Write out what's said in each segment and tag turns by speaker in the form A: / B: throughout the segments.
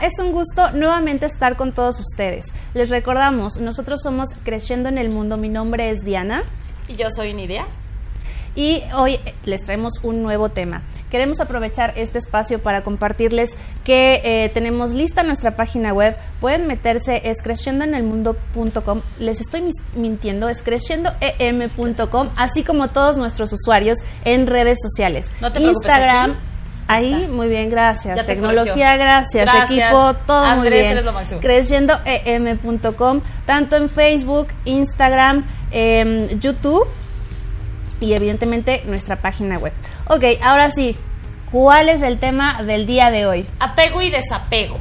A: Es un gusto nuevamente estar con todos ustedes. Les recordamos, nosotros somos Creciendo en el Mundo. Mi nombre es Diana.
B: Y yo soy Nidia.
A: Y hoy les traemos un nuevo tema. Queremos aprovechar este espacio para compartirles que eh, tenemos lista nuestra página web. Pueden meterse, es creciendoenelmundo.com. Les estoy mintiendo, es creciendoem.com, así como todos nuestros usuarios en redes sociales.
B: No te
A: Instagram. Ahí, muy bien, gracias. Tecnología, gracias. Equipo, todo muy bien. Creciendoem.com, tanto en Facebook, Instagram, em, YouTube y evidentemente nuestra página web. Ok, ahora sí, ¿cuál es el tema del día de hoy?
B: Apego y desapego.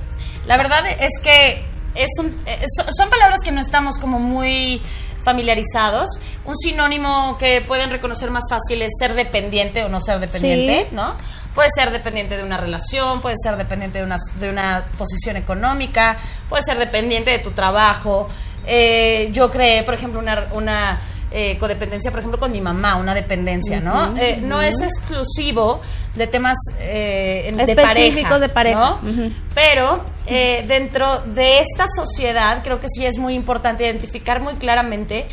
B: La verdad es que es un, eh, son palabras que no estamos como muy familiarizados. Un sinónimo que pueden reconocer más fácil es ser dependiente o no ser dependiente, ¿no? Puede ser dependiente de una relación, puede ser dependiente de una, de una posición económica, puede ser dependiente de tu trabajo. Eh, yo creé, por ejemplo, una, una eh, codependencia, por ejemplo, con mi mamá, una dependencia, ¿no? Eh, no es exclusivo de temas eh, de pareja.
A: de pareja.
B: Pero dentro de esta sociedad, creo que sí es muy importante identificar muy claramente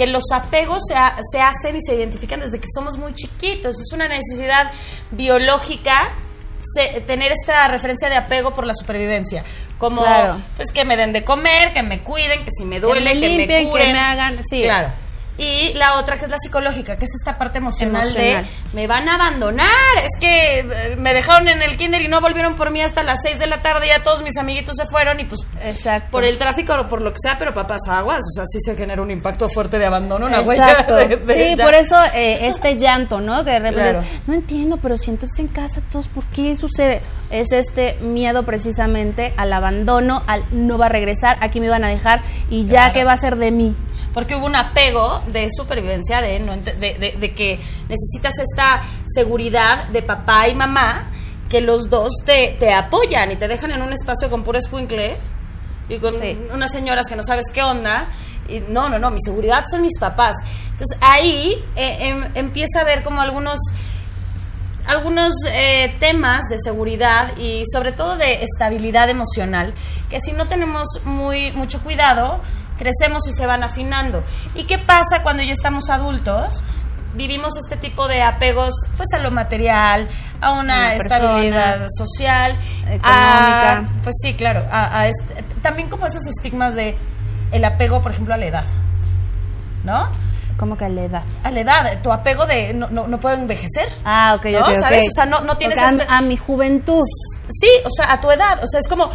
B: que los apegos se, se, hacen y se identifican desde que somos muy chiquitos. Es una necesidad biológica tener esta referencia de apego por la supervivencia. Como, pues que me den de comer, que me cuiden, que si me duele, que me, que
A: que me hagan, sí.
B: Claro. Y la otra que es la psicológica, que es esta parte emocional, de me van a abandonar. Es que eh, me dejaron en el kinder y no volvieron por mí hasta las 6 de la tarde. Ya todos mis amiguitos se fueron y pues
A: Exacto.
B: por el tráfico o por lo que sea, pero papás aguas. O sea, sí se genera un impacto fuerte de abandono, una
A: Exacto. sí, por eso eh, este llanto, ¿no? Que de repente, no entiendo, pero si entonces en casa todos, ¿por qué sucede? Es este miedo precisamente al abandono, al no va a regresar, aquí me van a dejar y ya qué va a ser de mí
B: porque hubo un apego de supervivencia, de, de, que necesitas esta seguridad de papá y mamá, que los dos te, te apoyan y te dejan en un espacio con puro escuincle y con unas señoras que no sabes qué onda. Y no, no, no, mi seguridad son mis papás. Entonces ahí eh, em, empieza a haber como algunos algunos eh, temas de seguridad y sobre todo de estabilidad emocional que si no tenemos muy mucho cuidado crecemos y se van afinando. ¿Y qué pasa cuando ya estamos adultos? Vivimos este tipo de apegos pues a lo material, a una estabilidad social,
A: económica.
B: pues sí, claro, a, también como esos estigmas de el apego, por ejemplo, a la edad. ¿No?
A: ¿Cómo que a la edad?
B: A la edad, tu apego de no, no, puedo envejecer.
A: Ah, ok,
B: ¿no? ¿Sabes? O sea, no, no tienes...
A: Este a mi juventud.
B: Sí, o sea, a tu edad. O sea, es como,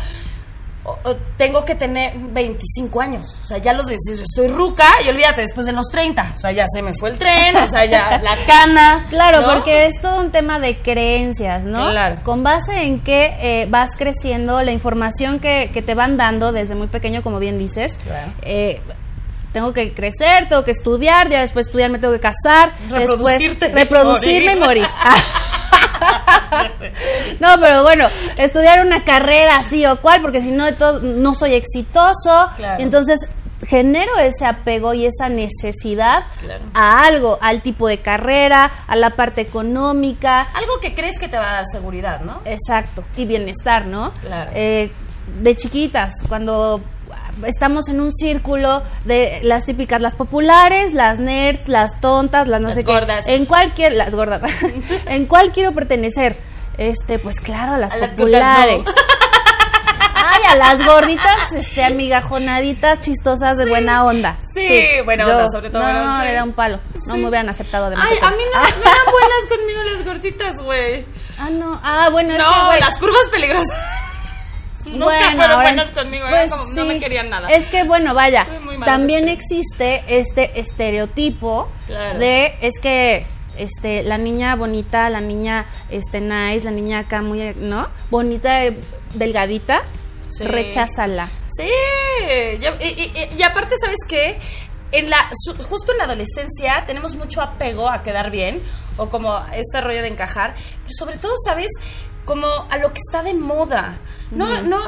B: tengo que tener 25 años. O sea, ya los 25, estoy ruca y olvídate, después de los 30. O sea, ya se me fue el tren, o sea, ya la cana.
A: Claro, porque es todo un tema de creencias, ¿no?
B: Claro.
A: Con base en que eh, vas creciendo, la información que, que, te van dando desde muy pequeño, como bien dices. Eh, tengo que crecer, tengo que estudiar, ya después estudiar me tengo que casar,
B: reproducirte
A: después reproducirme y morir. no, pero bueno, estudiar una carrera así o cual, porque si no, no soy exitoso. entonces genero ese apego y esa necesidad a algo, al tipo de carrera, a la parte económica.
B: Algo que crees que te va a dar seguridad, ¿no?
A: Exacto, y bienestar, ¿no?
B: Claro.
A: Eh, de chiquitas, cuando estamos en un círculo de las típicas, las populares, las nerds, las tontas, las no sé
B: gordas.
A: En cualquier, las gordas, en cuál quiero pertenecer. Este, pues claro, a las populares. Ay, a las gorditas, este, amigajonaditas, chistosas, de buena onda.
B: Sí, buena onda, sobre todo.
A: No, era un palo. No me hubieran aceptado de
B: Ay, a mí no, me eran buenas conmigo las gorditas, güey.
A: Ah, no. Ah, bueno, es
B: no,
A: que,
B: las curvas peligrosas. Nunca bueno, fueron buenas conmigo, pues como, no me querían nada.
A: Es que bueno, vaya, también existe este estereotipo de es que este la niña bonita, la niña este nice, la niña acá muy, ¿no? Bonita, delgadita, recházala.
B: Sí. Y, y, aparte, ¿sabes qué? En la, justo en la adolescencia tenemos mucho apego a quedar bien o como este rollo de encajar, pero sobre todo, ¿sabes? Como a lo que está de moda. No, no,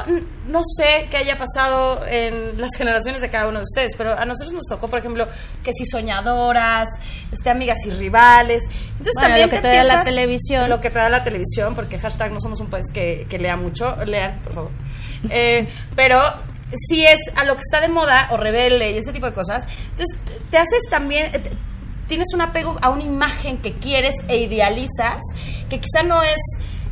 B: no sé qué haya pasado en las generaciones de cada uno de ustedes, pero a nosotros nos tocó, por ejemplo, que si soñadoras, este, amigas y rivales. Entonces también
A: lo que te, da la televisión.
B: Lo que te da la televisión, porque hashtag no somos un país que, que lea mucho. Lean, por favor. Eh, pero si es a lo que está de moda o rebelde y ese tipo de cosas, entonces te haces también, eh, te- tienes un apego a una imagen que quieres e idealizas, que quizá no es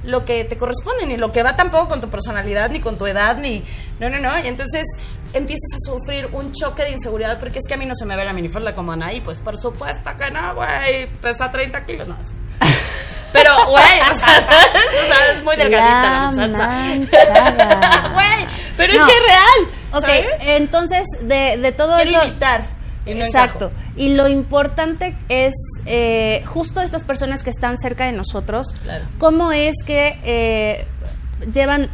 B: lo que te corresponde, ni lo que va tampoco con tu personalidad, ni con tu edad, ni... No, no, no. Y entonces empiezas a sufrir un choque de inseguridad porque es que a mí no se me ve la minifalda como Anaí, pues por supuesto que no, güey, pesa 30 kilos, no. Pero, güey, o sea, ¿sabes? O sea, es muy delgadita la,
A: La
B: muchacha. Güey, pero
A: No.
B: es que es real.
A: Ok,
B: ¿sabes?
A: entonces de, de todo
B: Quiero
A: eso...
B: imitar. y no
A: Exacto.
B: encajo.
A: Y lo importante es eh, justo estas personas que están cerca de nosotros,
B: Claro.
A: cómo es que eh, llevan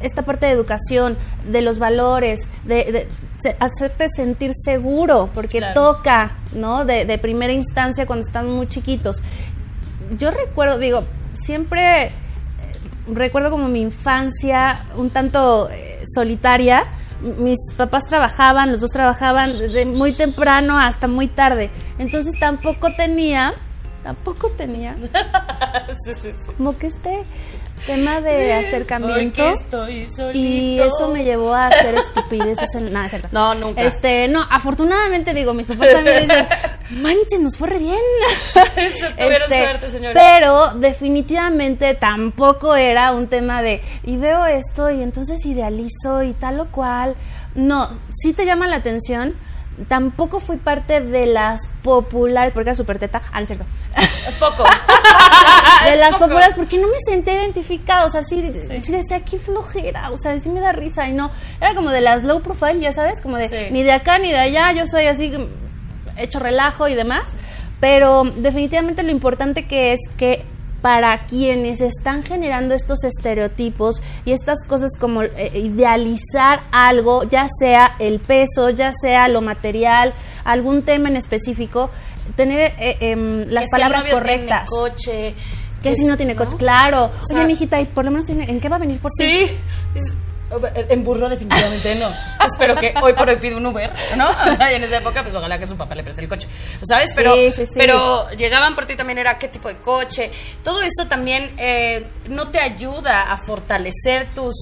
A: esta parte de educación, de los valores, de, de se- hacerte sentir seguro, porque
B: Claro.
A: toca, ¿no? De, de primera instancia cuando están muy chiquitos. Yo recuerdo, digo, siempre eh, recuerdo como mi infancia un tanto eh, solitaria. Mis papás trabajaban, los dos trabajaban desde muy temprano hasta muy tarde. Entonces tampoco tenía, tampoco tenía
B: Sí, sí, sí.
A: como que este tema de acercamiento.
B: Estoy.
A: Y eso me llevó a hacer estupideces en nada, ¿cierto?
B: No, nunca.
A: Este, no, afortunadamente digo, mis papás también dicen, manches, nos fue re bien.
B: Eso, tuvieron suerte, señora.
A: Pero definitivamente tampoco era un tema de, y veo esto y entonces idealizo y tal o cual. No, sí te llama la atención. Tampoco fui parte de las populares, porque era súper teta. Ah, no es cierto.
B: Poco.
A: de las
B: Poco.
A: populares, porque no me sentía identificada. O sea, sí, sí decía, qué flojera. O sea, sí me da risa. Y no, era como de las low profile, ya sabes, como de
B: Sí.
A: ni de acá ni de allá. Yo soy así, hecho relajo y demás. Pero definitivamente lo importante que es que para quienes están generando estos estereotipos y estas cosas como eh, idealizar algo, ya sea el peso, ya sea lo material, algún tema en específico, tener eh, em, las
B: Que si el
A: palabras correctas.
B: Tiene coche.
A: Que si no tiene coche, claro.
B: O sea-
A: Oye, mijita, ¿y por lo menos tiene, ¿en qué va a venir por ti?
B: Sí. Es- en burro definitivamente no. Espero que hoy por hoy pida un Uber, ¿no? O sea, y en esa época, pues ojalá que su papá le preste el coche. ¿Sabes? Pero,
A: Sí, sí, sí.
B: pero llegaban por ti también era qué tipo de coche. Todo eso también eh, no te ayuda a fortalecer tus,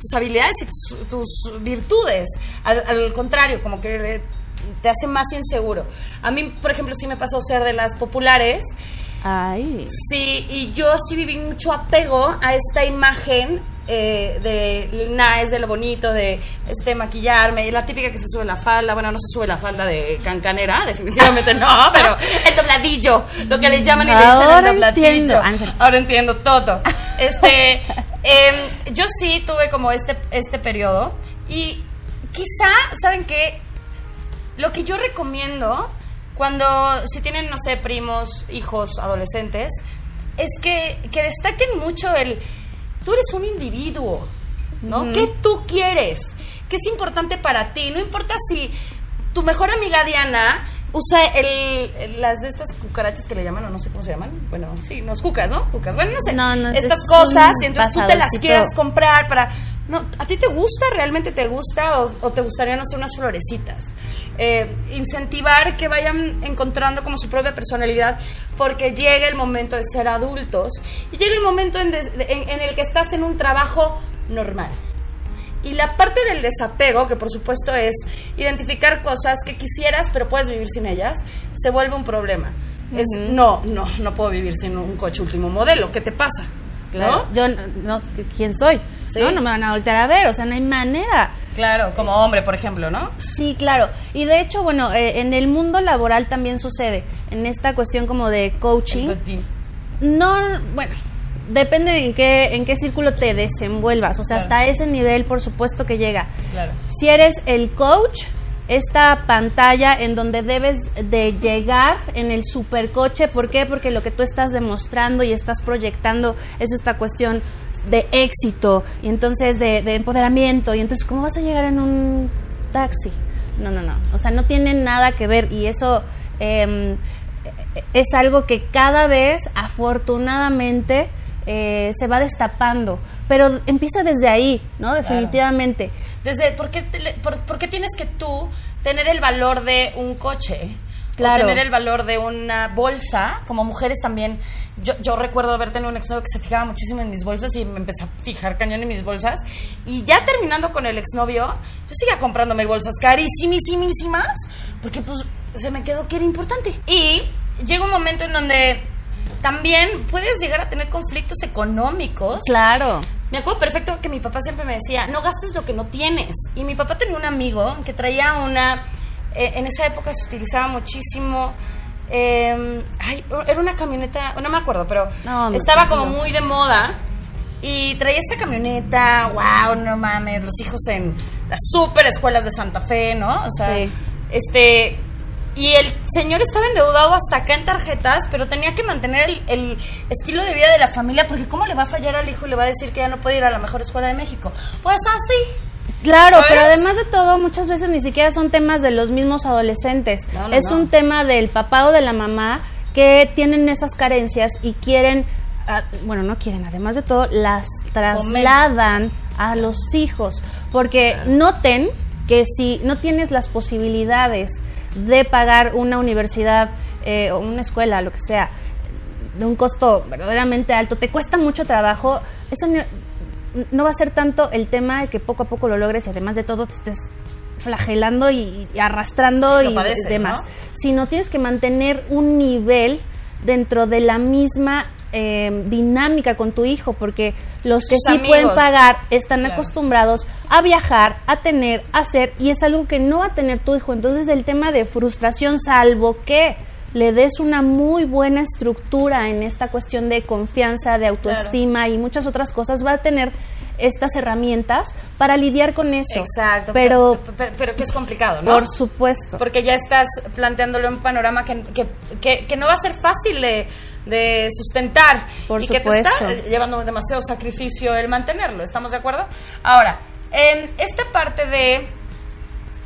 B: tus habilidades y tus, tus virtudes. Al, al contrario, como que eh, te hace más inseguro. A mí, por ejemplo, sí me pasó ser de las populares.
A: Ay.
B: Sí, y yo sí viví mucho apego a esta imagen eh, de nada, es de lo bonito, de este maquillarme, la típica que se sube la falda, bueno, no se sube la falda de cancanera, definitivamente no, pero el dobladillo, lo que le llaman y le dicen el dobladillo.
A: entiendo. Ah.
B: Ahora entiendo todo. Este, em, yo sí tuve como este, este periodo y quizá, ¿saben qué? Lo que yo recomiendo cuando, si tienen, no sé, primos, hijos, adolescentes, es que, que destaquen mucho el, tú eres un individuo, ¿no? ¿Qué tú quieres? ¿Qué es importante para ti? No importa si tu mejor amiga Diana usa el, las de estas cucarachas que le llaman, o no sé cómo se llaman. Bueno, sí, nos cucas, ¿no? Cucas. Bueno, no sé.
A: No, no,
B: Estas
A: es
B: cosas, y entonces tú te las quieras comprar para... No, ¿A ti te gusta? ¿Realmente te gusta? ¿O, o te gustaría, no sé, unas florecitas? Eh, incentivar que vayan encontrando como su propia personalidad porque llega el momento de ser adultos y llega el momento en, des- en- en el que estás en un trabajo normal. Y la parte del desapego, que por supuesto es identificar cosas que quisieras pero puedes vivir sin ellas, se vuelve un problema. Es, no, no, no puedo vivir sin un coche último modelo. ¿Qué te pasa?
A: Claro.
B: ¿No?
A: Yo no, no, ¿quién soy?
B: Sí.
A: No, no me van a voltear a ver, o sea, no hay manera.
B: Claro, como hombre, por ejemplo, ¿no?
A: Sí, claro. Y de hecho, bueno, eh, en el mundo laboral también sucede, en esta cuestión como de coaching. No, bueno, depende de en qué, en qué círculo te desenvuelvas. O sea,
B: Claro.
A: hasta ese nivel, por supuesto que llega.
B: Claro.
A: Si eres el coach, esta pantalla en donde debes de llegar en el supercoche, ¿por qué? Porque lo que tú estás demostrando y estás proyectando es esta cuestión de éxito y entonces de, de empoderamiento y entonces ¿cómo vas a llegar en un taxi? No, no, no, o sea, no tiene nada que ver y eso em, es algo que cada vez, afortunadamente, eh, se va destapando, pero empieza desde ahí, ¿no? Definitivamente.
B: Desde, ¿por qué, por qué tienes que tú tener el valor de un coche?
A: Claro.
B: o tener el valor de una bolsa, como mujeres también. Yo, yo recuerdo haber tenido un exnovio que se fijaba muchísimo en mis bolsas y me empecé a fijar cañón en mis bolsas. Y ya terminando con el exnovio, yo seguía comprándome bolsas carísimas, porque pues se me quedó que era importante. Y llega un momento en donde también puedes llegar a tener conflictos económicos.
A: Claro.
B: Me acuerdo perfecto que mi papá siempre me decía, no gastes lo que no tienes. Y mi papá tenía un amigo que traía una, eh, en esa época se utilizaba muchísimo, eh, ay, era una camioneta, no me acuerdo, pero
A: No,
B: estaba como muy de moda. Y traía esta camioneta, wow, no mames, los hijos en las super escuelas de Santa Fe, ¿no? O sea,
A: Sí.
B: este, y el señor estaba endeudado hasta acá en tarjetas, pero tenía que mantener el, el estilo de vida de la familia, porque ¿cómo le va a fallar al hijo y le va a decir que ya no puede ir a la mejor escuela de México? Pues así.
A: Claro,
B: ¿Sabes?
A: pero además de todo, muchas veces ni siquiera son temas de los mismos adolescentes.
B: No, no,
A: es
B: no.
A: un tema del papá o de la mamá que tienen esas carencias y quieren, ah, bueno, no quieren, además de todo, las trasladan a los hijos. Porque noten que si no tienes las posibilidades de pagar una universidad eh, o una escuela, lo que sea, de un costo verdaderamente alto, te cuesta mucho trabajo, eso no, va a ser tanto el tema de que poco a poco lo logres y además de todo te estés flagelando y, y arrastrando
B: Sí,
A: y
B: padeces,
A: demás,
B: ¿no?
A: sino tienes que mantener un nivel dentro de la misma eh, dinámica con tu hijo, porque los que sí pueden pagar están
B: Claro.
A: acostumbrados a viajar, a tener, a hacer, y es algo que no va a tener tu hijo. Entonces el tema de frustración, salvo que le des una muy buena estructura en esta cuestión de confianza, de autoestima y muchas otras cosas, va a tener estas herramientas para lidiar con eso.
B: Exacto.
A: Pero,
B: pero, pero que es complicado, ¿no?
A: por supuesto.
B: Porque ya estás planteándole un panorama que, que, que- que no va a ser fácil de, de sustentar.
A: Por
B: y que te está llevando demasiado sacrificio el mantenerlo. ¿Estamos de acuerdo? Ahora, en esta parte de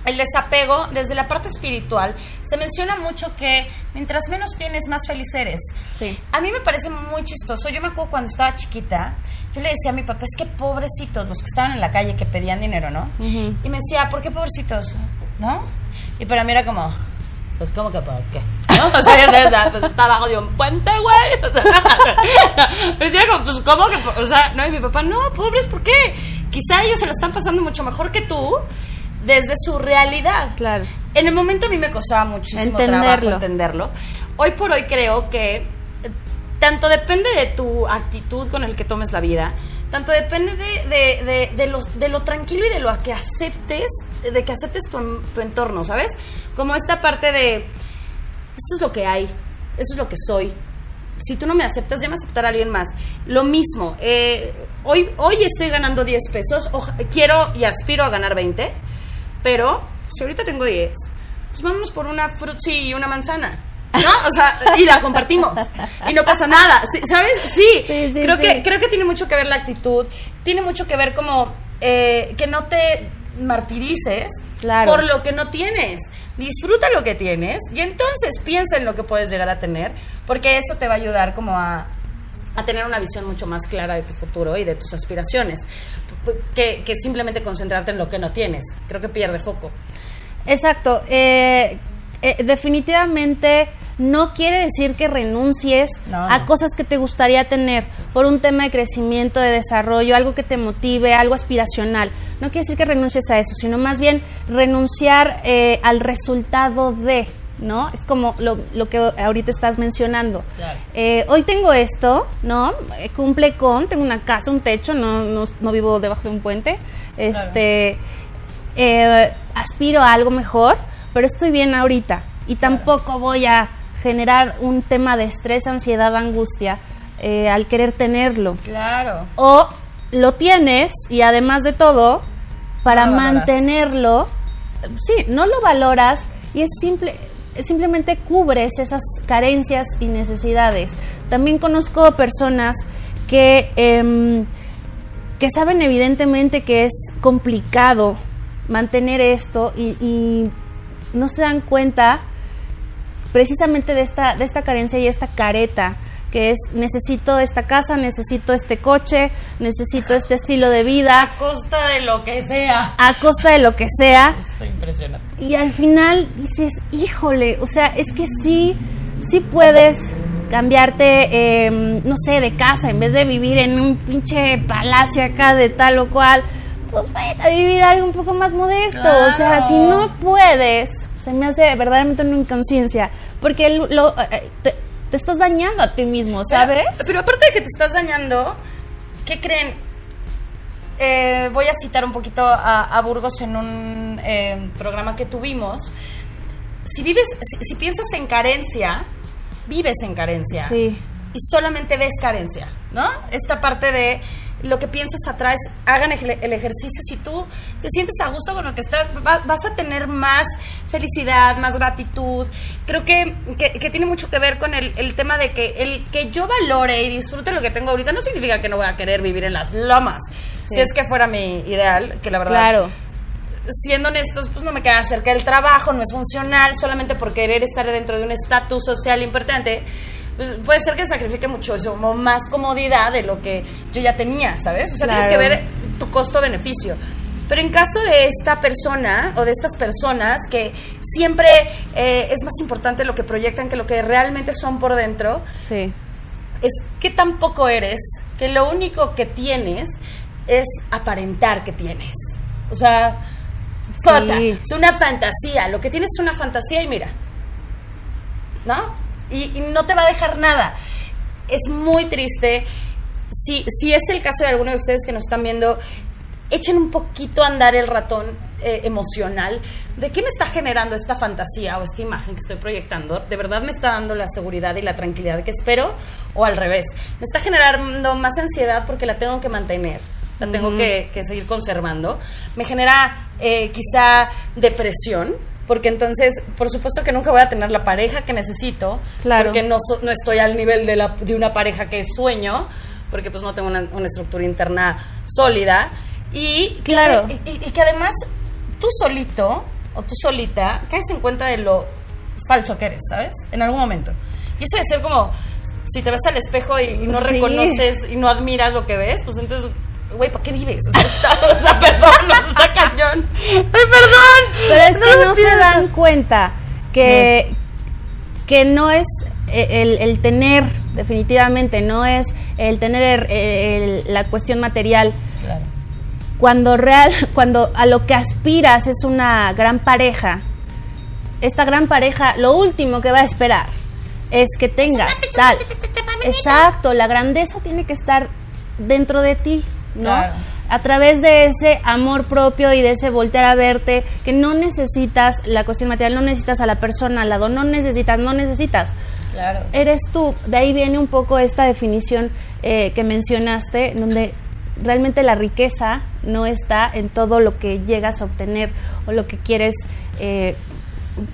B: el desapego, desde la parte espiritual, se menciona mucho que mientras menos tienes, más feliz eres.
A: Sí.
B: A mí me parece muy chistoso. Yo me acuerdo cuando estaba chiquita, yo le decía a mi papá, es que pobrecitos los que estaban en la calle que pedían dinero, ¿no? Y me decía, ¿por qué pobrecitos? ¿No? Y para mí era como, pues, ¿cómo que por qué? ¿No? O sea, ya sabes, pues está abajo de un puente, güey. O sea, pero era como, pues, ¿cómo que? O sea, no, y mi papá, no, pobres, ¿por qué? Quizá ellos se lo están pasando mucho mejor que tú desde su realidad.
A: Claro.
B: En el momento a mí me costaba muchísimo
A: Entenderlo.
B: trabajo entenderlo. Hoy por hoy creo que eh, tanto depende de tu actitud con el que tomes la vida, tanto depende de, de, de, de los- de lo tranquilo y de lo que aceptes, de que aceptes tu, en- tu entorno, ¿sabes? Como esta parte de, esto es lo que hay, esto es lo que soy. Si tú no me aceptas, ya me aceptará alguien más. Lo mismo, eh, hoy, hoy estoy ganando 10 pesos, oja- quiero y aspiro a ganar 20, pero si ahorita tengo 10, pues vámonos por una frutzi y una manzana. ¿No? O sea, y la compartimos. Y no pasa nada. ¿Sabes? Sí.
A: Sí, sí,
B: creo,
A: sí.
B: Que, creo que tiene mucho que ver la actitud. Tiene mucho que ver como eh, que no te martirices
A: Claro.
B: por lo que no tienes. Disfruta lo que tienes y entonces piensa en lo que puedes llegar a tener, porque eso te va a ayudar como a, a tener una visión mucho más clara de tu futuro y de tus aspiraciones, que, que simplemente concentrarte en lo que no tienes. Creo que pierde foco.
A: Exacto. eh, eh, definitivamente no quiere decir que renuncies
B: No,
A: a cosas que te gustaría tener por un tema de crecimiento, de desarrollo, algo que te motive, algo aspiracional. No quiere decir que renuncies a eso, sino más bien renunciar eh, al resultado de, ¿no? Es como lo, lo que ahorita estás mencionando.
B: Claro.
A: Eh, hoy tengo esto, ¿no? Eh, cumple con, tengo una casa, un techo, no, no, no vivo debajo de un puente. Este, eh, aspiro a algo mejor, pero estoy bien ahorita y tampoco voy a generar un tema de estrés, ansiedad, angustia eh, al querer tenerlo.
B: Claro.
A: O lo tienes y además de todo, para
B: No
A: mantenerlo, sí, no lo valoras y es simple, simplemente cubres esas carencias y necesidades. También conozco personas que, em, que saben evidentemente que es complicado mantener esto y, y no se dan cuenta precisamente de esta, de esta carencia y esta careta que es necesito esta casa, necesito este coche, necesito este estilo de vida.
B: A costa de lo que sea.
A: A costa de lo que sea.
B: Estoy impresionante.
A: Y al final dices, híjole, o sea, es que sí, sí puedes cambiarte, em, no sé, de casa, en vez de vivir en un pinche palacio acá de tal o cual, pues vete a vivir algo un poco más modesto. O sea, si no puedes, se me hace verdaderamente una inconsciencia, porque lo, eh, te, estás dañando a ti mismo, ¿sabes?
B: Pero, aparte de que te estás dañando, ¿qué creen? Eh, voy a citar un poquito a, Burgos en un eh, programa que tuvimos. Si vives, si piensas en carencia, vives en carencia.
A: Sí.
B: Y solamente ves carencia, ¿no? Esta parte de lo que piensas atrás, hagan el ejercicio. Si tú te sientes a gusto con lo que estás, vas a tener más felicidad, más gratitud. Creo que, que, tiene mucho que ver con el, el, tema de que el que yo valore y disfrute lo que tengo ahorita no significa que no voy a querer vivir en las lomas. Si es que fuera mi ideal, que la verdad.
A: Claro
B: siendo honestos, pues no me queda cerca del trabajo, no es funcional, solamente por querer estar dentro de un estatus social importante, pues puede ser que sacrifique mucho eso, como más comodidad de lo que yo ya tenía, ¿sabes? O sea, tienes que ver tu costo-beneficio. Pero en caso de esta persona o de estas personas que siempre eh, es más importante lo que proyectan que lo que realmente son por dentro,
A: sí.
B: es que tampoco eres, que lo único que tienes es aparentar que tienes. O sea, es una fantasía. Lo que tienes es una fantasía y mira. ¿No? Y, no te va a dejar nada. Es muy triste. Si, si es el caso de alguno de ustedes que nos están viendo, echen un poquito a andar el ratón eh, emocional de qué me está generando esta fantasía o esta imagen que estoy proyectando. ¿De verdad me está dando la seguridad y la tranquilidad que espero? ¿O al revés? ¿Me está generando más ansiedad porque la tengo que mantener? la tengo que, seguir conservando. Me genera eh, quizá depresión, porque entonces, por supuesto que nunca voy a tener la pareja que necesito,
A: claro.
B: porque no, no estoy al nivel de, la, de una pareja que sueño, porque pues no tengo una, estructura interna sólida. Y,
A: claro.
B: y, y, que además tú solito o tú solita caes en cuenta de lo falso que eres, ¿sabes? En algún momento. Y eso de ser como, si te ves al espejo y, no reconoces y no admiras lo que ves, pues entonces güey, ¿para qué vives? O sea, está, perdón, está cañón. Ay, perdón.
A: Pero es que no, se dan cuenta que, que no es el, el, tener, definitivamente, no es el tener la cuestión material.
B: Claro.
A: Cuando, real, cuando a lo que aspiras es una gran pareja, esta gran pareja, lo último que va a esperar es que tengas tal. Exacto, la grandeza tiene que estar dentro de ti. ¿No? A través de ese amor propio y de ese voltear a verte, que no necesitas la cuestión material, no necesitas a la persona al lado, no necesitas, no necesitas.
B: Claro.
A: Eres tú. De ahí viene un poco esta definición eh, que mencionaste, donde realmente la riqueza no está en todo lo que llegas a obtener o lo que quieres eh,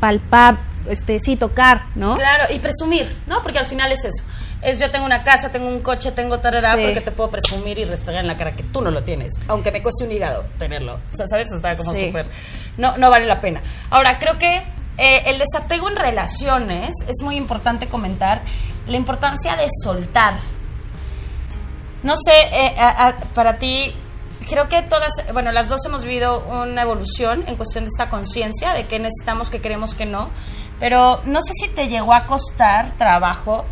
A: palpar, este, sí, tocar, ¿no?
B: Claro, y presumir, ¿no? Porque al final es eso es yo tengo una casa, tengo un coche, tengo tarara, porque te puedo presumir y restregar en la cara que tú no lo tienes, aunque me cueste un hígado tenerlo. O sea, ¿sabes? Está como súper... No, no vale la pena. Ahora, creo que eh, el desapego en relaciones es muy importante comentar la importancia de soltar. No sé, eh, para ti, creo que todas, bueno, las dos hemos vivido una evolución en cuestión de esta conciencia, de que necesitamos, que queremos, que no, pero no sé si te llegó a costar trabajo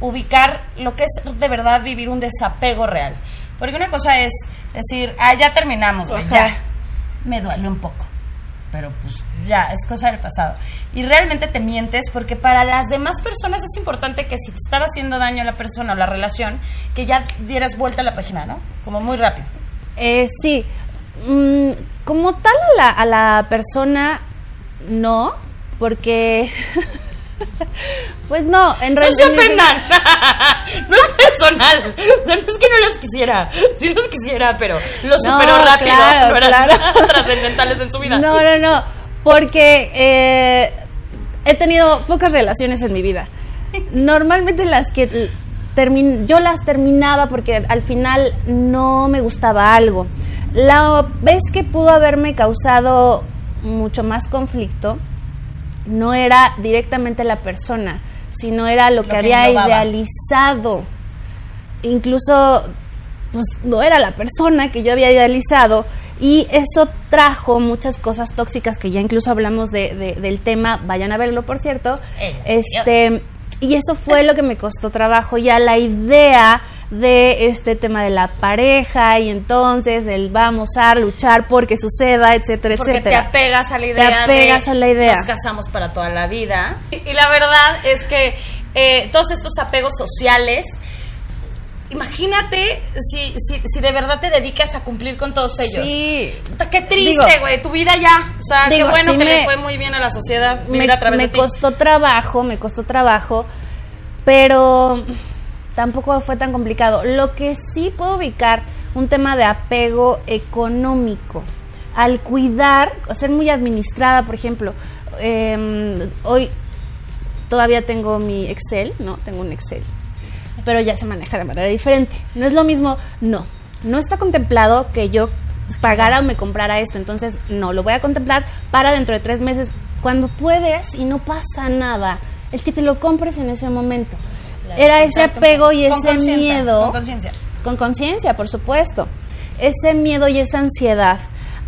B: ubicar lo que es de verdad vivir un desapego real. Porque una cosa es decir, ah, ya terminamos, ya. Me duele un poco. Pero pues ya, es cosa del pasado. Y realmente te mientes porque para las demás personas es importante que si te estaba haciendo daño a la persona o la relación, que ya dieras vuelta a la página, ¿no? Como muy rápido.
A: Eh, sí. Mm, como tal a la, a la persona, no, porque Pues no, en realidad.
B: No se ofendan. no es personal. O sea, no es que no los quisiera. Sí los quisiera, pero lo superó rápido. no eran trascendentales en su vida.
A: No, no, no. Porque eh, he tenido pocas relaciones en mi vida. Normalmente las que yo las terminaba porque al final no me gustaba algo. La vez que pudo haberme causado mucho más conflicto no era directamente la persona, sino era lo,
B: Lo
A: que,
B: que
A: había idealizado. Incluso, pues no era la persona que yo había idealizado y eso trajo muchas cosas tóxicas que ya incluso hablamos de, de- del tema, vayan a verlo por cierto.
B: Eh,
A: Este, y eso fue lo que me costó trabajo, ya la idea de este tema de la pareja y entonces el vamos a luchar porque suceda, etcétera,
B: Porque te
A: etcétera.
B: apegas a la idea.
A: Te apegas
B: de
A: a la idea.
B: Nos casamos para toda la vida. Y, y la verdad es que eh, todos estos apegos sociales. Imagínate si, si, si de verdad te dedicas a cumplir con todos ellos.
A: Sí.
B: Qué triste, güey. Tu vida ya. O sea,
A: Digo,
B: qué bueno que le fue muy bien a la sociedad vivir
A: me,
B: a través
A: me
B: de ti.
A: costó trabajo, me costó trabajo, pero tampoco fue tan complicado. Lo que sí puedo ubicar un tema de apego económico. Al cuidar, ser muy administrada, por ejemplo, eh, hoy todavía tengo mi Excel, ¿no? Tengo un Excel, pero ya se maneja de manera diferente. No es lo mismo, no, no está contemplado que yo pagara o me comprara esto, entonces no, lo voy a contemplar para dentro de tres meses, cuando puedes y no pasa nada, el que te lo compres en ese momento.
B: Claro,
A: Era ese apego y ese miedo.
B: con conciencia.
A: Con conciencia, por supuesto. Ese miedo y esa ansiedad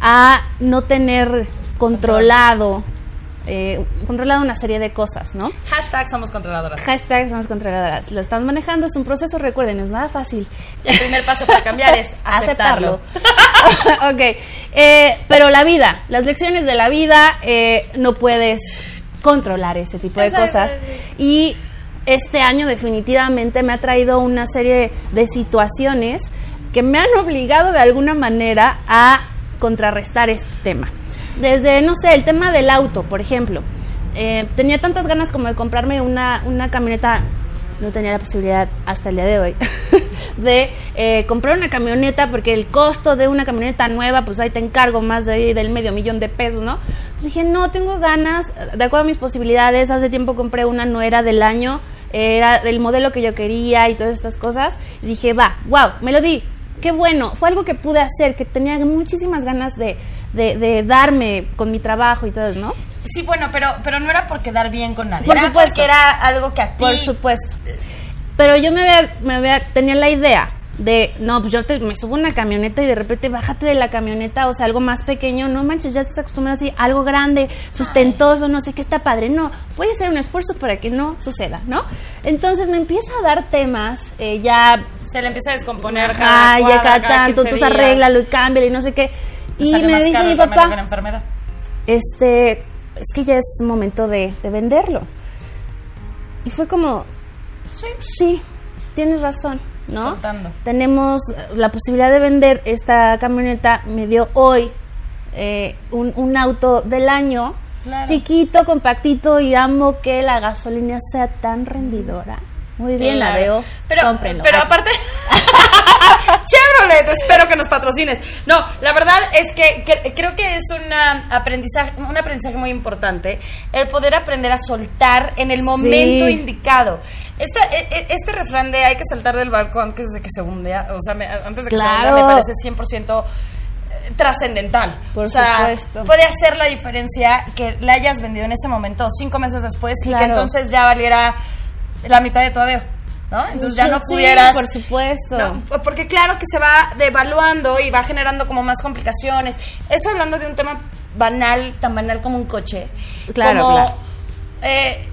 A: a no tener controlado, eh, controlado una serie de cosas, ¿no?
B: Hashtag somos controladoras.
A: Hashtag somos controladoras. Lo están manejando, es un proceso, recuerden, es nada fácil.
B: Y el primer paso para cambiar es aceptarlo.
A: ok, eh, pero la vida, las lecciones de la vida, eh, no puedes controlar ese tipo de cosas. Y este año definitivamente me ha traído una serie de situaciones que me han obligado de alguna manera a contrarrestar este tema. Desde, no sé, el tema del auto, por ejemplo. Eh, tenía tantas ganas como de comprarme una, una camioneta, no tenía la posibilidad hasta el día de hoy, de eh, comprar una camioneta porque el costo de una camioneta nueva, pues ahí te encargo más de, del medio millón de pesos, ¿no? Entonces dije, no, tengo ganas, de acuerdo a mis posibilidades, hace tiempo compré una no era del año, era del modelo que yo quería y todas estas cosas, y dije, va, wow, me lo di, qué bueno, fue algo que pude hacer, que tenía muchísimas ganas de, de, de darme con mi trabajo y todo eso, ¿no?
B: Sí, bueno, pero, pero no era por quedar bien con nadie.
A: Por
B: era
A: supuesto.
B: porque era algo que a ti...
A: Por supuesto. Pero yo me había, me había, tenía la idea de, no, pues yo te- me subo a una camioneta y de repente bájate de la camioneta, o sea, algo más pequeño, no manches, ya estás acostumbrado así, algo grande, sustentoso, no sé qué está padre. No, voy a hacer un esfuerzo para que no suceda, ¿no? Entonces me empieza a dar temas, eh, ya,
B: Se le empieza a descomponer cada
A: ya
B: cuadra,
A: cada
B: cada
A: tanto,
B: 15
A: entonces arréglalo y cámbialo y no sé qué.
B: Te
A: Y me
B: más
A: dice mi papá,
B: enfermedad.
A: este, es que ya es momento de, de venderlo. Y fue como,
B: Sí.
A: sí, tienes razón, ¿no?
B: Soltando.
A: Tenemos la posibilidad de vender esta camioneta, me dio hoy eh, un, un auto del año,
B: Claro.
A: chiquito, compactito, y amo que la gasolina sea tan rendidora. Muy bien, la veo.
B: Pero,
A: cómprenlo.
B: pero aparte. Chevrolet, espero que nos patrocines. No, la verdad es que, que- creo que es una aprendizaje, un aprendizaje muy importante el poder aprender a soltar en el momento
A: Sí.
B: indicado. Esta, e- e- este refrán de hay que saltar del balcón antes de que se hunde, o sea, me- antes de que se hunda, me parece 100% eh, trascendental.
A: Por
B: o sea,
A: supuesto.
B: puede hacer la diferencia que la hayas vendido en ese momento cinco meses después y que entonces ya valiera la mitad de tu aveo, ¿no? Entonces ya no
A: Sí,
B: pudieras...
A: por supuesto.
B: No, porque claro que se va devaluando y va generando como más complicaciones. Eso hablando de un tema banal, tan banal como un coche.
A: Claro,
B: como,
A: claro.
B: eh,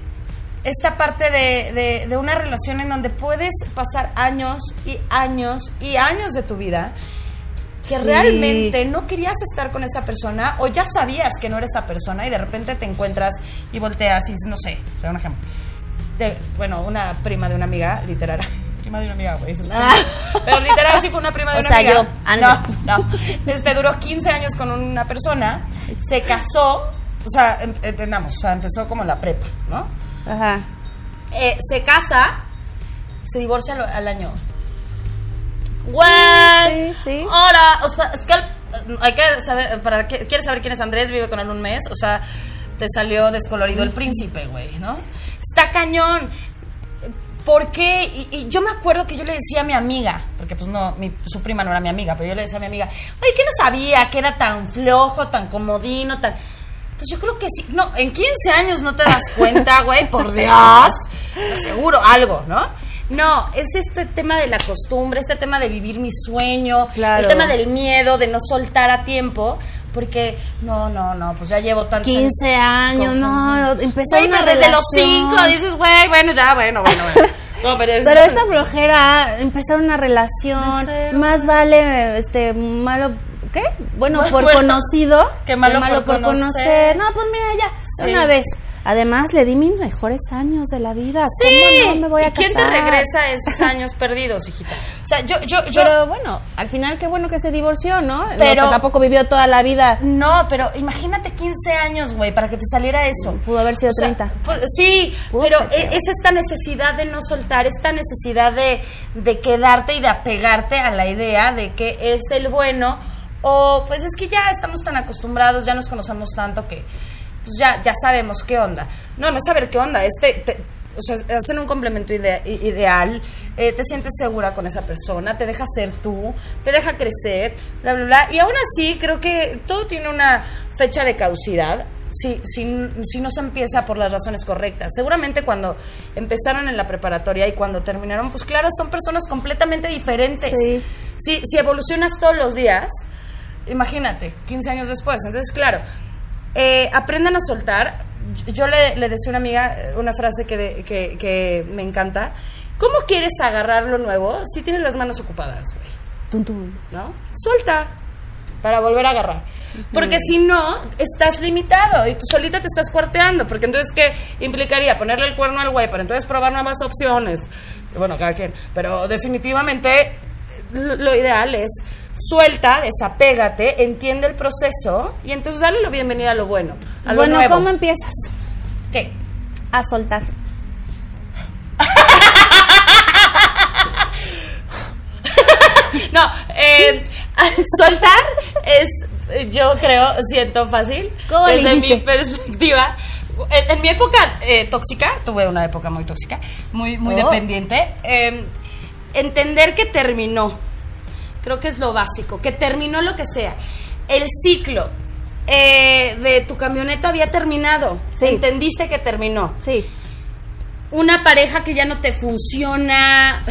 B: esta parte de, de- de una relación en donde puedes pasar años y años y años de tu vida que
A: Sí.
B: realmente no querías estar con esa persona o ya sabías que no eres esa persona y de repente te encuentras y volteas y no sé, o sea, un ejemplo. De- bueno, una prima de una amiga, literal. Prima de una amiga, güey.
A: Ah.
B: Pero literal sí fue una prima de
A: O
B: una
A: sea,
B: amiga.
A: yo.
B: No, no. Este duró 15 años con una persona, se casó, o sea, em- entendamos, o sea, empezó como la prepa, ¿no?
A: Ajá.
B: Eh, se casa, se divorcia al, al año. Güey.
A: Sí, sí.
B: Ahora, o sea, es que el- hay que saber, para quieres saber quién es Andrés, vive con él un mes, o sea, te salió descolorido el príncipe, güey, ¿no? Está cañón. ¿Por qué? Y, y yo me acuerdo que yo le decía a mi amiga, porque pues no, mi- su prima no era mi amiga, pero yo le decía a mi amiga, oye, que no sabía que era tan flojo, tan comodino, tan... Pues yo creo que sí. No, en 15 años no te das cuenta, güey, por Dios. Seguro, algo, ¿no? No, es este tema de la costumbre, este tema de vivir mi sueño,
A: Claro.
B: el tema del miedo, de no soltar a tiempo, porque no, no, no, pues ya llevo tantos
A: 15 años, no, empezar
B: Güey, pero desde los
A: relación.
B: 5 dices, güey, bueno, ya, bueno, bueno, bueno. No, pero es-
A: Pero esta flojera, empezar una relación, más vale este malo, ¿qué? Bueno,
B: Bueno,
A: por
B: bueno,
A: conocido
B: que malo por conocer.
A: No, pues mira ya,
B: Sí.
A: una vez. Además, le di mis mejores años de la vida.
B: Sí,
A: ¿Cómo no me voy a
B: ¿y quién te regresa esos años perdidos, hijita? O sea, yo, yo, yo...
A: Pero bueno, al final qué bueno que se divorció, ¿no?
B: Pero-
A: No, tampoco vivió toda la vida.
B: No, pero imagínate 15 años, güey, para que te saliera eso.
A: Pudo haber sido
B: O sea,
A: 30.
B: pues, sí,
A: Pudo
B: pero e-
A: peor.
B: es esta necesidad de no soltar, esta necesidad de, de quedarte y de apegarte a la idea de que es el bueno o pues es que ya estamos tan acostumbrados, ya nos conocemos tanto que pues ya, ya sabemos qué onda. No, no es saber qué onda, este, te- o sea, hacen un complemento ide- ideal, eh, te sientes segura con esa persona, te deja ser tú, te deja crecer, bla, bla, bla. Y aún así, creo que todo tiene una fecha de caducidad si, si, si no se empieza por las razones correctas. Seguramente cuando empezaron en la preparatoria y cuando terminaron, pues claro, son personas completamente diferentes.
A: Sí.
B: Si, si evolucionas todos los días, imagínate, 15 años después. Entonces, claro, eh, aprendan a soltar. Yo le, le decía a una amiga eh, una frase que, de- que, que me encanta. ¿Cómo quieres agarrar lo nuevo si tienes las manos ocupadas, güey?
A: Tum, tum.
B: ¿no? Suelta para volver a agarrar. Porque si no, estás limitado y tú solita te estás cuarteando. Porque entonces, ¿qué implicaría? Ponerle el cuerno al güey para entonces probar nuevas opciones. Bueno, cada quien. Pero definitivamente lo lo ideal es suelta, desapégate, entiende el proceso y entonces dale la bienvenida a lo bueno, a lo
A: Bueno,
B: nuevo.
A: ¿cómo empiezas?
B: ¿Qué?
A: A soltar.
B: No, eh, soltar es, yo creo, siento fácil.
A: ¿Cómo
B: desde mi perspectiva. En, en mi época eh, tóxica, tuve una época muy tóxica, muy, muy
A: Oh.
B: dependiente, eh, entender que terminó, creo que es lo básico, que terminó lo que sea. El ciclo eh, de tu camioneta había terminado,
A: Sí.
B: entendiste que terminó
A: Sí.
B: una pareja que ya no te funciona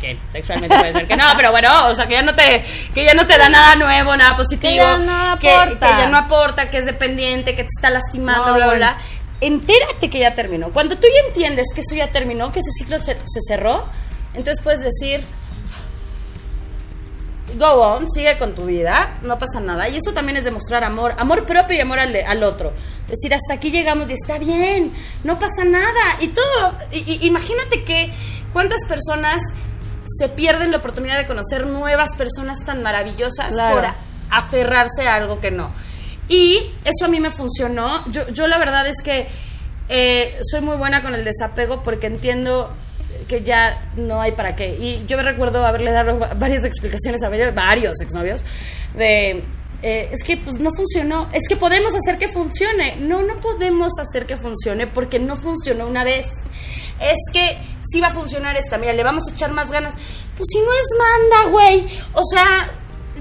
B: quien sexualmente puede ser que no pero bueno o sea que ya no te que ya no te da nada nuevo nada positivo
A: Que ya no aporta.
B: que ya no aporta que es dependiente que te está lastimando
A: No,
B: bla bla bla entérate que ya terminó cuando tú ya entiendes que eso ya terminó que ese ciclo se, se cerró entonces puedes decir go on, sigue con tu vida, no pasa nada. Y eso también es demostrar amor, amor propio y amor al, al otro. Decir, hasta aquí llegamos y está bien, no pasa nada. Y todo, y- y- imagínate que cuántas personas se pierden la oportunidad de conocer nuevas personas tan maravillosas
A: Claro.
B: por aferrarse a algo que no. Y eso a mí me funcionó. Yo, yo la verdad es que eh, soy muy buena con el desapego porque entiendo que ya no hay para qué. Y yo me recuerdo haberle dado va- varias explicaciones a varios, varios exnovios de... eh, es que pues no funcionó, es que podemos hacer que funcione. No, no podemos hacer que funcione porque no funcionó una vez. Es que sí va a funcionar esta, mira, le vamos a echar más ganas. Pues si no es manda, güey. O sea,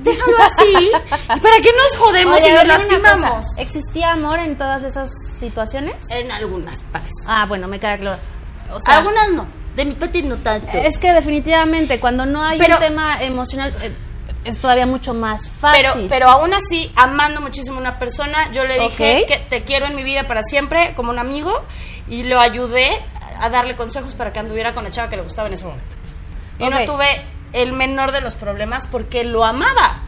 B: déjalo así. ¿Y para qué nos jodemos
A: Oye,
B: y nos
A: cosa,
B: lastimamos?
A: ¿Existía amor en todas esas situaciones?
B: En algunas partes.
A: Ah, bueno, me queda claro. O sea,
B: algunas no. De mi parte no tanto.
A: es que definitivamente cuando no hay
B: Pero-
A: un tema emocional eh, es todavía mucho más fácil.
B: Pero, pero aún así, amando muchísimo a una persona, yo le dije que te quiero en mi vida para siempre, como un amigo, y lo ayudé a darle consejos para que anduviera con la chava que le gustaba en ese momento. Y no tuve el menor de los problemas porque lo amaba.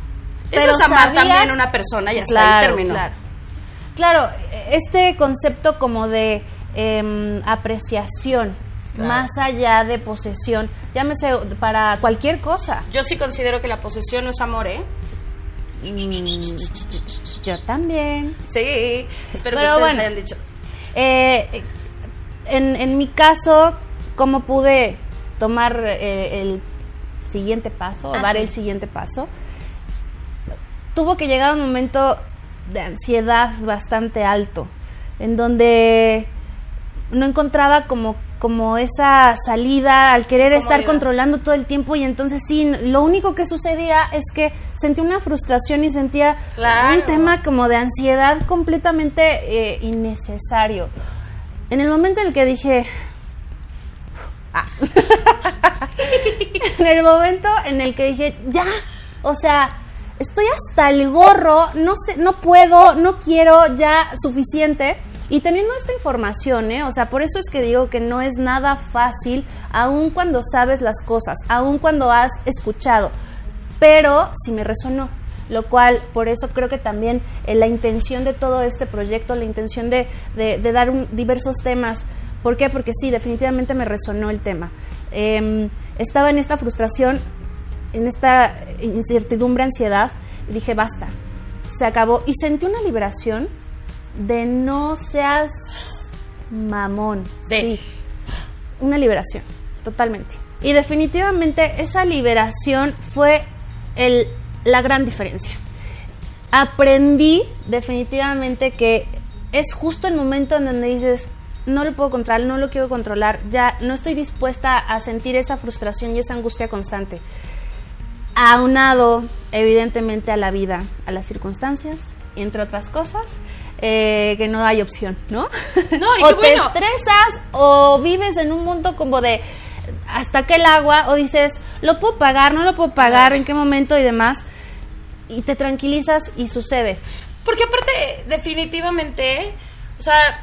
B: Eso es amar
A: sabías-
B: también a una persona y hasta
A: Claro,
B: ahí terminó.
A: Claro. Claro, este concepto como de em, apreciación,
B: Claro.
A: más allá de posesión, llámese para cualquier cosa.
B: Yo sí considero que la posesión no es amor, ¿eh?
A: Yo también.
B: Sí, espero que ustedes
A: bueno.
B: hayan dicho.
A: Eh, en, en mi caso, ¿cómo pude tomar eh, el siguiente paso,
B: Ah,
A: dar
B: sí.
A: el siguiente paso? Tuvo que llegar un momento de ansiedad bastante alto, en donde no encontraba como como esa salida al querer estar controlando todo el tiempo y entonces sí, lo único que sucedía es que sentía una frustración y sentía
B: Claro.
A: un tema como de ansiedad completamente eh, innecesario. En el momento en el que dije... Ah. en el momento en el que dije, ya, o sea, estoy hasta el gorro, no sé, no puedo, no quiero, ya suficiente. Y teniendo esta información, ¿eh? o sea, por eso es que digo que no es nada fácil, aun cuando sabes las cosas, aun cuando has escuchado, pero sí me resonó, lo cual, por eso creo que también eh, la intención de todo este proyecto, la intención de, de- dar diversos temas, ¿por qué? Porque sí, definitivamente me resonó el tema. Em, estaba en esta frustración, en esta incertidumbre, ansiedad, y dije, basta, se acabó. Y sentí una liberación de no seas mamón.
B: De-
A: Sí, una liberación, totalmente. Y definitivamente esa liberación fue el, la gran diferencia. Aprendí definitivamente que es justo el momento en donde dices, no lo puedo controlar, no lo quiero controlar, ya no estoy dispuesta a sentir esa frustración y esa angustia constante. Aunado, evidentemente, a la vida, a las circunstancias, entre otras cosas, eh, que no hay opción, ¿no?
B: No, y
A: o te
B: bueno.
A: estresas o vives en un mundo como de hasta que el agua o dices, lo puedo pagar, no lo puedo pagar, en qué momento y demás, y te tranquilizas y sucede.
B: Porque aparte, definitivamente, o sea,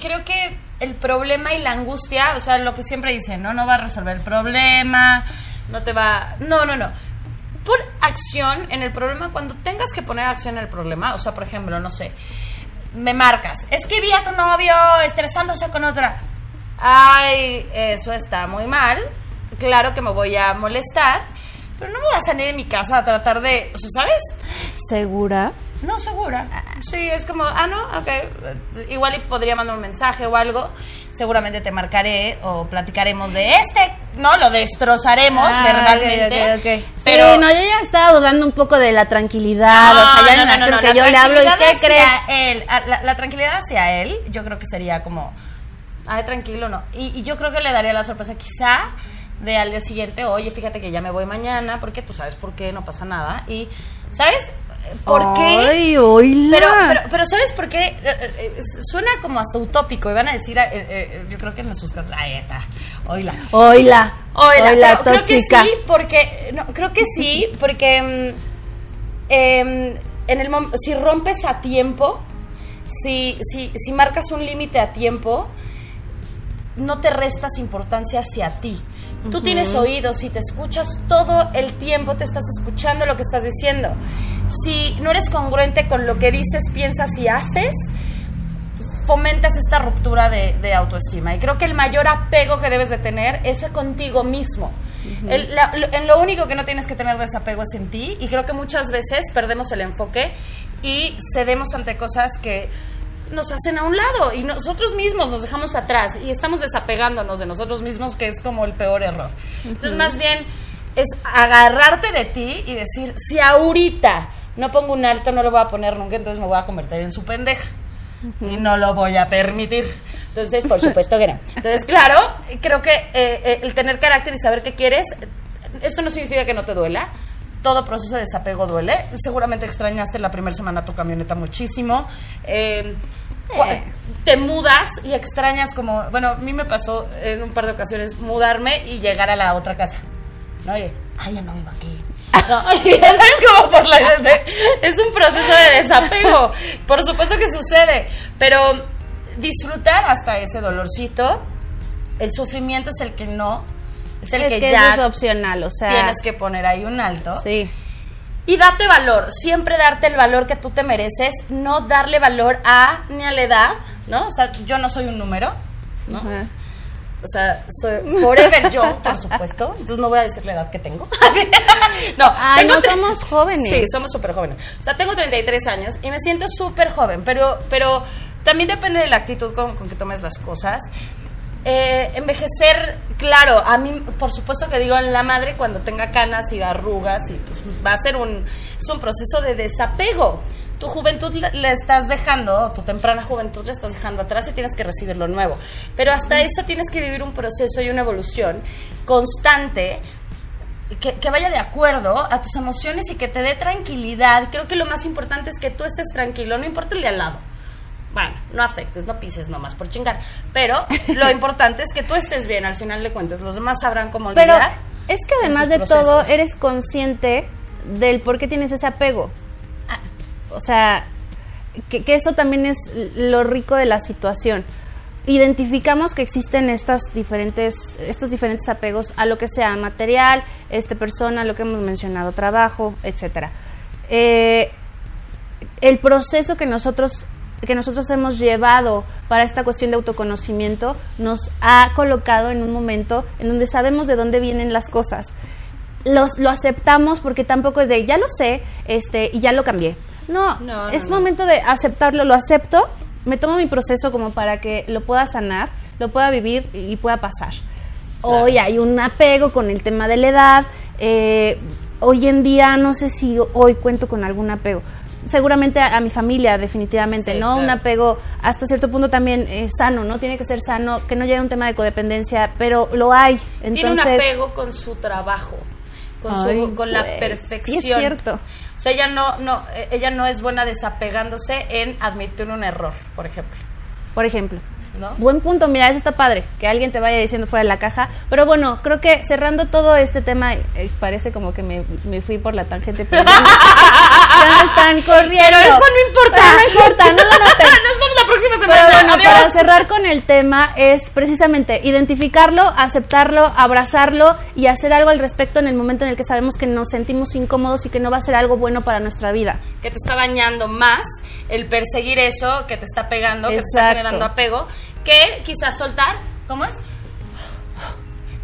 B: creo que el problema y la angustia, o sea, lo que siempre dicen, ¿no? No va a resolver el problema, no te va... No, no, no. Pon acción en el problema cuando tengas que poner acción en el problema. O sea, por ejemplo, no sé, me marcas, es que vi a tu novio besándose con otra. Ay, eso está muy mal. Claro que me voy a molestar, pero no me voy a salir de mi casa a tratar de, o sea, ¿sabes?
A: ¿Segura?
B: No, segura. Sí, es como, ah, no, ok. Igual podría mandar un mensaje o algo. Seguramente te marcaré o platicaremos de este. No, lo destrozaremos
A: Ah,
B: verbalmente.
A: ok, ok, ok.
B: Pero
A: sí, no, yo ya estaba dudando un poco de la tranquilidad, o sea, ya no, me creo que yo le hablo y ¿qué crees?
B: Él, a- la, la tranquilidad hacia él, yo creo que sería como, ay, tranquilo, no. Y, y yo creo que le daría la sorpresa, quizá, de al día siguiente, oye, fíjate que ya me voy mañana, porque tú sabes por qué, no pasa nada. Y, ¿sabes? ¿Por qué?
A: Ay, oíla.
B: Pero, pero, pero ¿sabes por qué? Eh, eh, eh, Suena como hasta utópico y van a decir, eh, eh, eh, yo creo que en sus casas, ahí está, oíla.
A: Oíla.
B: Oíla,
A: Oíla,
B: creo que sí, porque, no, creo que sí, porque mm, em, en el si rompes a tiempo, si, si, si marcas un límite a tiempo, no te restas importancia hacia ti. Tú tienes oídos, si te escuchas todo el tiempo, te estás escuchando lo que estás diciendo. Si no eres congruente con lo que dices, piensas y haces, fomentas esta ruptura de, de autoestima. Y creo que el mayor apego que debes de tener es contigo mismo. El- la- lo- en lo único que no tienes que tener desapego es en ti. Y creo que muchas veces perdemos el enfoque y cedemos ante cosas que nos hacen a un lado y nosotros mismos nos dejamos atrás y estamos desapegándonos de nosotros mismos, que es como el peor error. Entonces, más bien es agarrarte de ti y decir, si ahorita no pongo un alto, no lo voy a poner nunca, entonces me voy a convertir en su pendeja y no lo voy a permitir. Entonces, por supuesto que no. Entonces, claro, creo que eh, eh, el tener carácter y saber qué quieres, eso no significa que no te duela. Todo proceso de desapego duele. Seguramente extrañaste la primera semana tu camioneta muchísimo. Eh, cua- Te mudas y extrañas como, bueno, a mí me pasó en un par de ocasiones mudarme y llegar a la otra casa. ¿No? Oye, ay, ya no vivo aquí. No, sabes como por la es un proceso de desapego. Por supuesto que sucede, pero disfrutar hasta ese dolorcito, el sufrimiento es el que no, es el
A: es
B: que,
A: que
B: ya
A: eso es opcional, o sea.
B: tienes que poner ahí un alto.
A: Sí.
B: Y date valor, siempre darte el valor que tú te mereces, no darle valor a ni a la edad, ¿no? O sea, yo no soy un número, ¿no? O sea, soy forever yo, por supuesto. Entonces no voy a decir la edad que tengo. no,
A: Ay,
B: tengo
A: no somos jóvenes.
B: Sí, somos súper jóvenes. O sea, tengo 33 años y me siento súper joven, pero, pero también depende de la actitud con, con que tomes las cosas. Eh, envejecer, claro, a mí, por supuesto que digo en la madre cuando tenga canas y arrugas, y pues va a ser un, es un proceso de desapego. tu juventud le, estás dejando, tu temprana juventud le estás dejando atrás y tienes que recibir lo nuevo. Pero hasta eso tienes que vivir un proceso y una evolución constante que, que vaya de acuerdo a tus emociones y que te dé tranquilidad. Creo que lo más importante es que tú estés tranquilo, no importa el de al lado. Bueno, no afectes, no pises nomás por chingar. Pero lo importante es que tú estés bien al final de cuentas. Los demás sabrán cómo
A: Pero
B: lidiar
A: es que además de todo, eres consciente del por qué tienes ese apego.
B: Ah.
A: O sea, que, que eso también es lo rico de la situación. Identificamos que existen estas diferentes, estos diferentes apegos a lo que sea material, este persona, lo que hemos mencionado, trabajo, etcétera. Eh, el proceso que nosotros que nosotros hemos llevado para esta cuestión de autoconocimiento nos ha colocado en un momento en donde sabemos de dónde vienen las cosas. Los, lo aceptamos porque tampoco es de ya lo sé este y ya lo cambié. No, es
B: no.
A: momento de aceptarlo, lo acepto, me tomo mi proceso como para que lo pueda sanar, lo pueda vivir y pueda pasar. Hoy hay un apego con el tema de la edad. eh, hoy en día no sé si hoy cuento con algún apego. Seguramente a, a mi familia, definitivamente,
B: Sí,
A: ¿no? Un apego hasta cierto punto también eh, sano, ¿no? Tiene que ser sano, que no llegue a un tema de codependencia, pero lo hay. Entonces,
B: Tiene un apego con su trabajo, con, su- con la perfección.
A: sí es cierto.
B: O sea, ella no, no, ella no es buena desapegándose en admitir un error, por ejemplo.
A: por ejemplo.
B: ¿No?
A: Buen punto, mira, eso está padre, que alguien te vaya diciendo fuera de la caja. Pero bueno, creo que cerrando todo este tema, eh, parece como que me, me fui por la tangente, pero ya me, ya me están corriendo.
B: Pero eso no importa.
A: Pero no importa, no lo noten.
B: Próxima semana.
A: Pero bueno,
B: Adiós.
A: para cerrar con el tema es precisamente identificarlo, aceptarlo, abrazarlo y hacer algo al respecto en el momento en el que sabemos que nos sentimos incómodos y que no va a ser algo bueno para nuestra vida.
B: que te está dañando más el perseguir eso, que te está pegando, que te está
A: Exacto.
B: generando apego, que quizás soltar, ¿cómo es?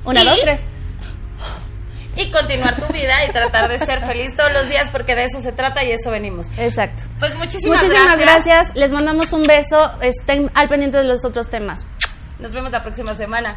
A: Una,
B: Y-
A: dos, tres.
B: Y continuar tu vida y tratar de ser feliz todos los días porque de eso se trata y eso venimos.
A: Exacto.
B: Pues muchísimas,
A: Muchísimas gracias. Les mandamos un beso. Estén al pendiente de los otros temas.
B: Nos vemos la próxima semana.